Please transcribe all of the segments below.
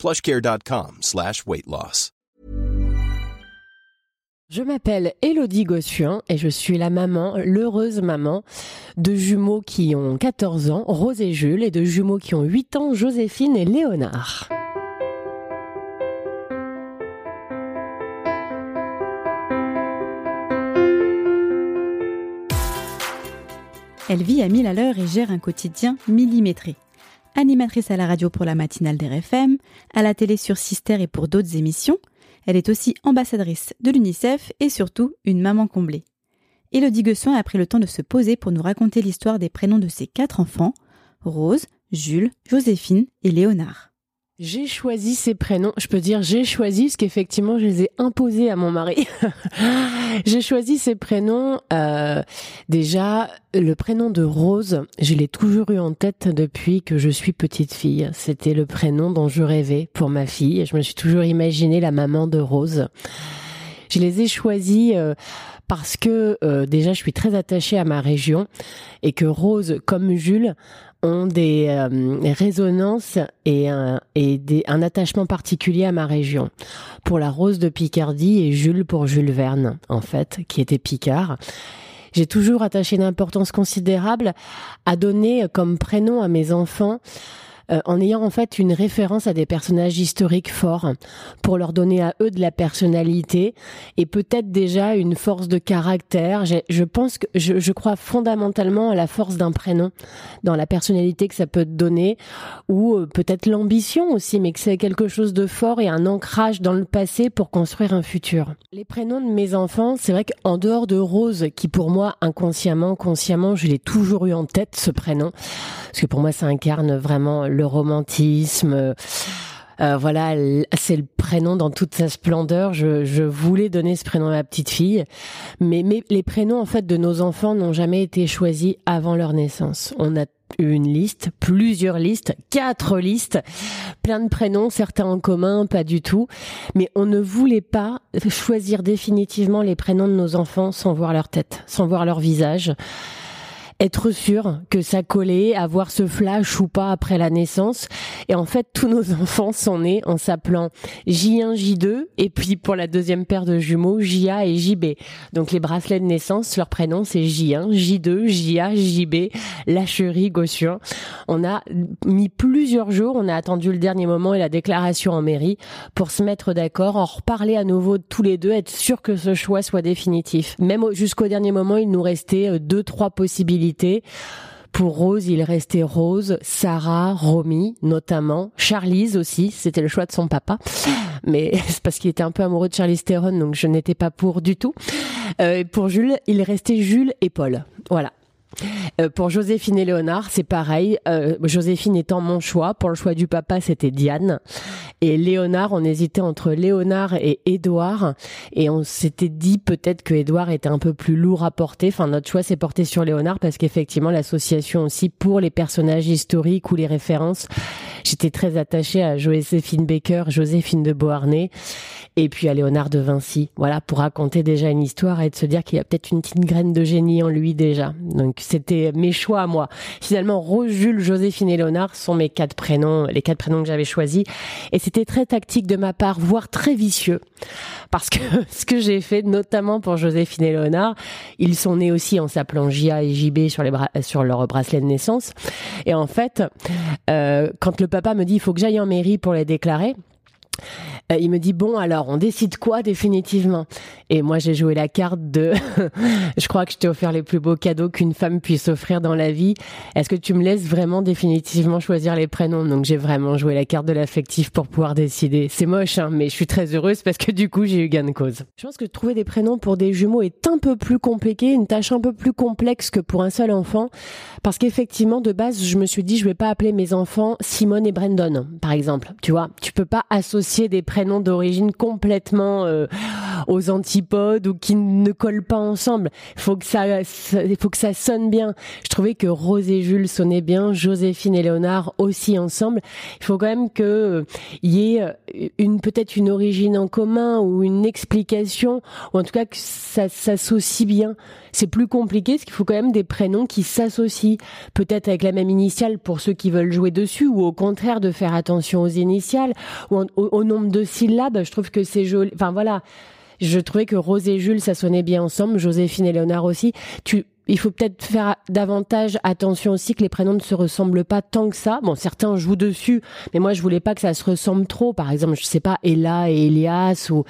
plushcare.com slash weight loss. Je m'appelle Elodie Gossuin et je suis la maman, l'heureuse maman, de jumeaux qui ont 14 ans, Rose et Jules, et de jumeaux qui ont 8 ans, Joséphine et Léonard. Elle vit à 1000 à l'heure et gère un quotidien millimétré. Animatrice à la radio pour la matinale d'RFM, à la télé sur Sister et pour d'autres émissions, elle est aussi ambassadrice de l'UNICEF et surtout une maman comblée. Elodie Guessoin a pris le temps de se poser pour nous raconter l'histoire des prénoms de ses quatre enfants, Rose, Jules, Joséphine et Léonard. J'ai choisi ces prénoms. Je peux dire j'ai choisi parce qu'effectivement je les ai imposés à mon mari. j'ai choisi ces prénoms. Euh, déjà, le prénom de Rose, je l'ai toujours eu en tête depuis que je suis petite fille. C'était le prénom dont je rêvais pour ma fille. Je me suis toujours imaginé la maman de Rose. Je les ai choisis euh, parce que euh, déjà je suis très attachée à ma région et que Rose comme Jules ont des euh, résonances et, un, et des, un attachement particulier à ma région. Pour la Rose de Picardie et Jules pour Jules Verne, en fait, qui était Picard. J'ai toujours attaché une importance considérable à donner comme prénom à mes enfants euh, en ayant en fait une référence à des personnages historiques forts pour leur donner à eux de la personnalité et peut-être déjà une force de caractère. Je pense que je, crois fondamentalement à la force d'un prénom dans la personnalité que ça peut te donner ou euh, peut-être l'ambition aussi, mais que c'est quelque chose de fort et un ancrage dans le passé pour construire un futur. Les prénoms de mes enfants, c'est vrai qu'en dehors de Rose, qui pour moi inconsciemment, consciemment, je l'ai toujours eu en tête ce prénom, parce que pour moi ça incarne vraiment le romantisme. Euh, voilà, c'est le prénom dans toute sa splendeur. Je, voulais donner ce prénom à ma petite fille, mais, mais les prénoms en fait de nos enfants n'ont jamais été choisis avant leur naissance. On a une liste, plusieurs listes, quatre listes, plein de prénoms, certains en commun, pas du tout, mais on ne voulait pas choisir définitivement les prénoms de nos enfants sans voir leur tête, sans voir leur visage être sûr que ça collait, avoir ce flash ou pas après la naissance. Et en fait, tous nos enfants sont nés en s'appelant J1, J2, et puis pour la deuxième paire de jumeaux, JA et JB. Donc les bracelets de naissance, leur prénom c'est J1, J2, JA, JB, Lacherie, Gossuin. On a mis plusieurs jours, on a attendu le dernier moment et la déclaration en mairie pour se mettre d'accord, en reparler à nouveau tous les deux, être sûr que ce choix soit définitif. Même jusqu'au dernier moment, il nous restait euh, deux, trois possibilités pour Rose, il restait Rose, Sarah, Romy notamment, Charlize aussi, c'était le choix de son papa, mais c'est parce qu'il était un peu amoureux de Charlize Theron, donc je n'étais pas pour du tout. Euh, pour Jules, il restait Jules et Paul. Voilà. Euh, pour Joséphine et Léonard, c'est pareil. Euh, Joséphine étant mon choix. Pour le choix du papa, c'était Diane. Et Léonard, on hésitait entre Léonard et Édouard. Et on s'était dit peut-être que Édouard était un peu plus lourd à porter. Enfin, notre choix s'est porté sur Léonard parce qu'effectivement, l'association aussi pour les personnages historiques ou les références, j'étais très attachée à Joséphine Baker, Joséphine de Beauharnais et puis à Léonard de Vinci. Voilà, pour raconter déjà une histoire et de se dire qu'il y a peut-être une petite graine de génie en lui déjà. Donc c'était mes choix à moi. Finalement, Rose, Jules, Joséphine et Léonard sont mes quatre prénoms, les quatre prénoms que j'avais choisis. Et c'était très tactique de ma part, voire très vicieux. Parce que ce que j'ai fait, notamment pour Joséphine et Léonard, ils sont nés aussi en s'appelant J.A. et J.B. sur, les sur leur bracelet de naissance. Et en fait, euh, quand le papa me dit il faut que j'aille en mairie pour les déclarer, il me dit bon alors on décide quoi définitivement? Et moi j'ai joué la carte de je crois que je t'ai offert les plus beaux cadeaux qu'une femme puisse offrir dans la vie. Est-ce que tu me laisses vraiment définitivement choisir les prénoms? Donc j'ai vraiment joué la carte de l'affectif pour pouvoir décider. C'est moche hein, mais je suis très heureuse parce que du coup j'ai eu gain de cause. Je pense que trouver des prénoms pour des jumeaux est un peu plus compliqué une tâche un peu plus complexe que pour un seul enfant. Parce qu'effectivement de base je me suis dit je vais pas appeler mes enfants Simone et Brandon par exemple. Tu vois tu peux pas associer des prénoms prénoms d'origine complètement euh, aux antipodes ou qui ne collent pas ensemble. Il faut que ça, il faut que ça sonne bien. Je trouvais que Rose et Jules sonnaient bien, Joséphine et Léonard aussi ensemble. Il faut quand même que euh, y ait euh, une peut-être une origine en commun ou une explication ou en tout cas que ça s'associe bien. C'est plus compliqué parce qu'il faut quand même des prénoms qui s'associent peut-être avec la même initiale pour ceux qui veulent jouer dessus ou au contraire de faire attention aux initiales ou au nombre de syllabes. Je trouve que c'est joli. Enfin voilà. Je trouvais que Rose et Jules, ça sonnait bien ensemble, Joséphine et Léonard aussi. Tu, il faut peut-être faire davantage attention aussi que les prénoms ne se ressemblent pas tant que ça. Bon, certains jouent dessus, mais moi je voulais pas que ça se ressemble trop. Par exemple, je sais pas, Ella et Elias ou,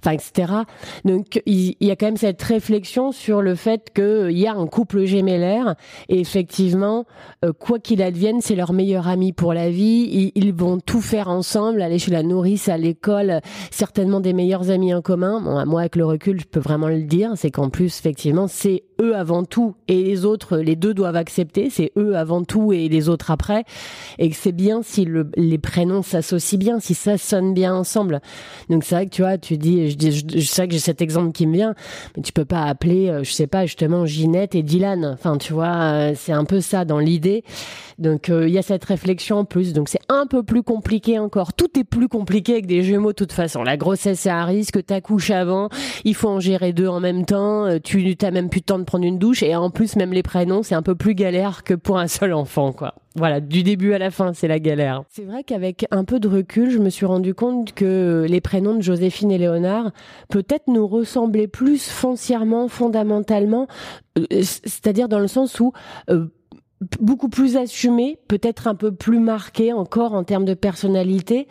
enfin, etc. Donc il, y a quand même cette réflexion sur le fait qu'il y a un couple gémellaire et effectivement, euh, quoi qu'il advienne, c'est leur meilleur ami pour la vie. Ils, vont tout faire ensemble, aller chez la nourrice, à l'école, certainement des meilleurs amis en commun. Bon, moi avec le recul, je peux vraiment le dire, c'est qu'en plus effectivement, c'est eux avant tout et les autres, les deux doivent accepter, c'est eux avant tout et les autres après, et que c'est bien si le, les prénoms s'associent bien, si ça sonne bien ensemble. Donc c'est vrai que tu vois, tu dis, je, je, je sais que j'ai cet exemple qui me vient, mais tu peux pas appeler, euh, je sais pas, justement Ginette et Dylan. Enfin, tu vois, euh, c'est un peu ça dans l'idée. Donc euh, il y a cette réflexion en plus. Donc c'est un peu plus compliqué encore. Tout est plus compliqué avec des jumeaux de toute façon. La grossesse c'est un risque, t'accouches avant, il faut en gérer deux en même temps, tu t'as même plus de temps de prendre une douche et en plus même les prénoms c'est un peu plus galère que pour un seul enfant quoi. Voilà, du début à la fin, c'est la galère. C'est vrai qu'avec un peu de recul, je me suis rendu compte que les prénoms de Joséphine et Léonard peut-être nous ressemblaient plus foncièrement, fondamentalement, euh, c'est-à-dire dans le sens où euh, beaucoup plus assumé, peut-être un peu plus marqué encore en termes de personnalité.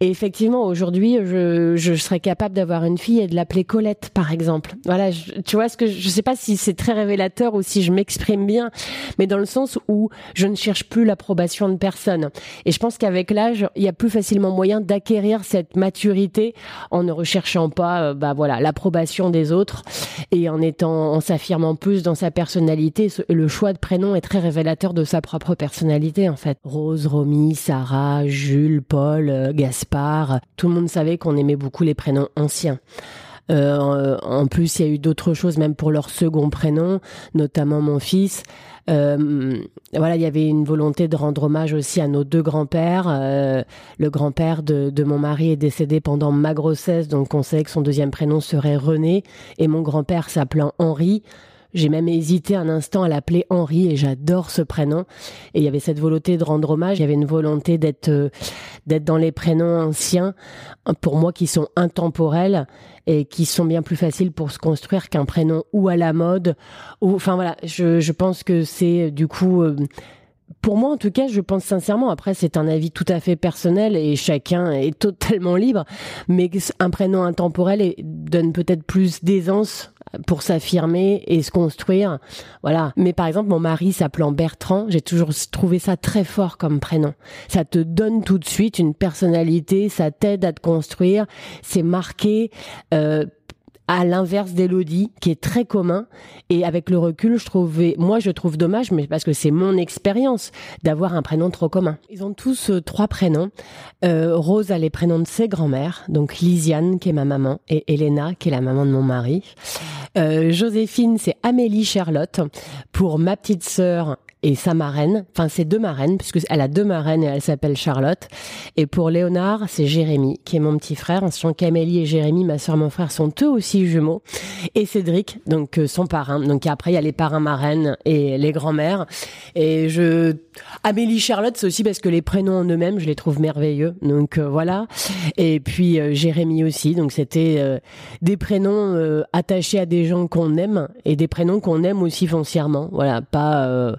Et effectivement, aujourd'hui, je, je serais capable d'avoir une fille et de l'appeler Colette, par exemple. Voilà, tu vois ce que je, sais pas si c'est très révélateur ou si je m'exprime bien, mais dans le sens où je ne cherche plus l'approbation de personne. Et je pense qu'avec l'âge, il y a plus facilement moyen d'acquérir cette maturité en ne recherchant pas, euh, bah voilà, l'approbation des autres et en étant, en s'affirmant plus dans sa personnalité. Le choix de prénom est très révélateur de sa propre personnalité en fait. Rose, Romy, Sarah, Jules, Paul, euh, Gaspard, tout le monde savait qu'on aimait beaucoup les prénoms anciens. Euh, en plus, il y a eu d'autres choses, même pour leur second prénom, notamment mon fils. Euh, voilà, il y avait une volonté de rendre hommage aussi à nos deux grands-pères. le grand-père de, de, mon mari est décédé pendant ma grossesse, donc on sait que son deuxième prénom serait René, et mon grand-père s'appelant Henri. J'ai même hésité un instant à l'appeler Henri et j'adore ce prénom. Et il y avait cette volonté de rendre hommage. Il y avait une volonté d'être euh, d'être dans les prénoms anciens pour moi qui sont intemporels et qui sont bien plus faciles pour se construire qu'un prénom ou à la mode ou enfin voilà. Je, je pense que c'est du coup euh, pour moi, en tout cas, je pense sincèrement. Après, c'est un avis tout à fait personnel et chacun est totalement libre. Mais un prénom intemporel donne peut-être plus d'aisance pour s'affirmer et se construire. Voilà. Mais par exemple, mon mari s'appelant Bertrand, j'ai toujours trouvé ça très fort comme prénom. Ça te donne tout de suite une personnalité, ça t'aide à te construire, c'est marqué. Euh, à l'inverse d'Elodie, qui est très commun. Et avec le recul, je trouvais, moi, je trouve dommage, mais parce que c'est mon expérience d'avoir un prénom trop commun. Ils ont tous euh, trois prénoms. Euh, Rose a les prénoms de ses grands-mères, donc Lisiane, qui est ma maman, et Elena, qui est la maman de mon mari. Euh, Joséphine, c'est Amélie Charlotte. Pour ma petite sœur, et sa marraine, enfin ses deux marraines, puisque elle a deux marraines et elle s'appelle Charlotte. Et pour Léonard, c'est Jérémy, qui est mon petit frère, sachant qu'Amélie et Jérémy, ma soeur, mon frère, sont eux aussi jumeaux. Et Cédric, donc euh, son parrain. Donc après, il y a les parrains marraines et les grands-mères. Et je, Amélie Charlotte, c'est aussi parce que les prénoms en eux-mêmes, je les trouve merveilleux. Donc euh, voilà. Et puis euh, Jérémy aussi. Donc c'était des prénoms attachés à des gens qu'on aime et des prénoms qu'on aime aussi foncièrement. Voilà, pas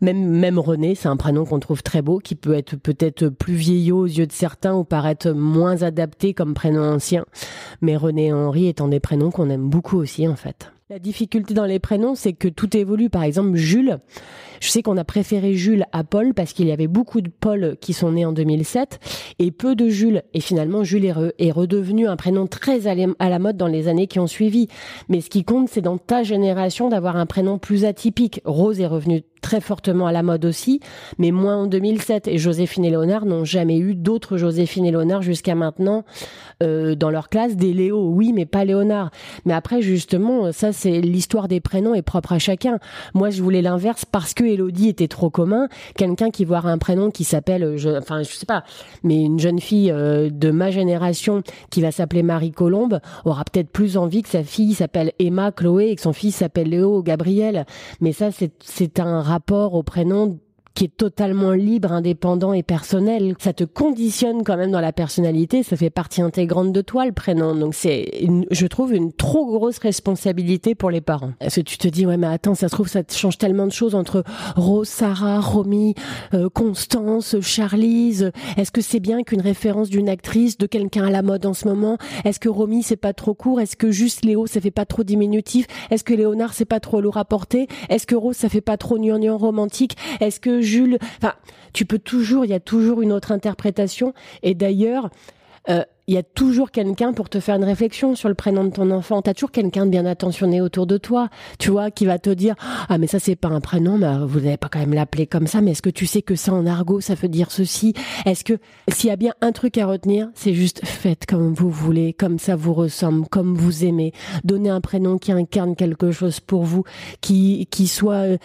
même, même René, c'est un prénom qu'on trouve très beau, qui peut être peut-être plus vieillot aux yeux de certains ou paraître moins adapté comme prénom ancien. Mais René et Henri étant des prénoms qu'on aime beaucoup aussi, en fait. La difficulté dans les prénoms, c'est que tout évolue. Par exemple, Jules, je sais qu'on a préféré Jules à Paul parce qu'il y avait beaucoup de Paul qui sont nés en 2007 et peu de Jules. Et finalement, Jules est, redevenu un prénom très à la mode dans les années qui ont suivi. Mais ce qui compte, c'est dans ta génération d'avoir un prénom plus atypique. Rose est revenue très fortement à la mode aussi, mais moins en 2007. Et Joséphine et Léonard n'ont jamais eu d'autres Joséphine et Léonard jusqu'à maintenant euh, dans leur classe. Des Léo, oui, mais pas Léonard. Mais après, justement, ça, c'est l'histoire des prénoms est propre à chacun. Moi, je voulais l'inverse parce que Elodie était trop commun. Quelqu'un qui voit un prénom qui s'appelle, je, enfin, je sais pas, mais une jeune fille euh, de ma génération qui va s'appeler Marie Colombe aura peut-être plus envie que sa fille s'appelle Emma, Chloé et que son fils s'appelle Léo, Gabriel. Mais ça, c'est un rapport au prénom qui est totalement libre, indépendant et personnel. Ça te conditionne quand même dans la personnalité, ça fait partie intégrante de toi le prénom. Donc c'est, je trouve, une trop grosse responsabilité pour les parents. Est-ce que tu te dis, ouais mais attends, ça se trouve, ça change tellement de choses entre Rose, Sarah, Romy, euh, Constance, Charlize. Est-ce que c'est bien qu'une référence d'une actrice, de quelqu'un à la mode en ce moment? Est-ce que Romy c'est pas trop court? Est-ce que juste Léo ça fait pas trop diminutif? Est-ce que Léonard c'est pas trop lourd à porter? Est-ce que Rose ça fait pas trop gnangnan romantique? Est-ce que Jules, enfin, tu peux toujours, il y a toujours une autre interprétation. Et d'ailleurs, euh, il y a toujours quelqu'un pour te faire une réflexion sur le prénom de ton enfant. T'as toujours quelqu'un de bien attentionné autour de toi, tu vois, qui va te dire ah mais ça c'est pas un prénom, mais vous n'avez pas quand même l'appeler comme ça. Mais est-ce que tu sais que ça en argot ça veut dire ceci? Est-ce que s'il y a bien un truc à retenir, c'est juste faites comme vous voulez, comme ça vous ressemble, comme vous aimez. Donnez un prénom qui incarne quelque chose pour vous, qui qui soit euh,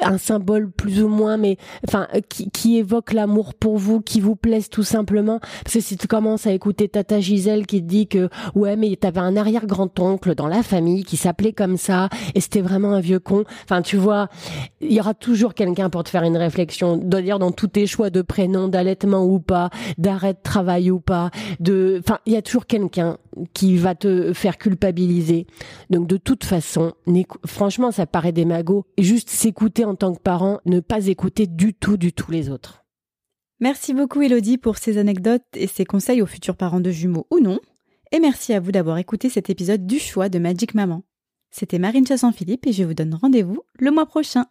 un symbole plus ou moins, mais enfin qui, qui évoque l'amour pour vous, qui vous plaise tout simplement. Parce que si tu commences à écouter ta ta Gisèle qui te dit que ouais mais t'avais un arrière grand oncle dans la famille qui s'appelait comme ça et c'était vraiment un vieux con. Enfin tu vois, il y aura toujours quelqu'un pour te faire une réflexion. D'ailleurs dans tous tes choix de prénom, d'allaitement ou pas, d'arrêt de travail ou pas, de, enfin il y a toujours quelqu'un qui va te faire culpabiliser. Donc de toute façon, franchement ça paraît des magots. Juste s'écouter en tant que parent, ne pas écouter du tout du tout les autres. Merci beaucoup Elodie pour ces anecdotes et ces conseils aux futurs parents de jumeaux ou non. Et merci à vous d'avoir écouté cet épisode du choix de Magic Maman. C'était Marine Chasson-Philippe et je vous donne rendez-vous le mois prochain.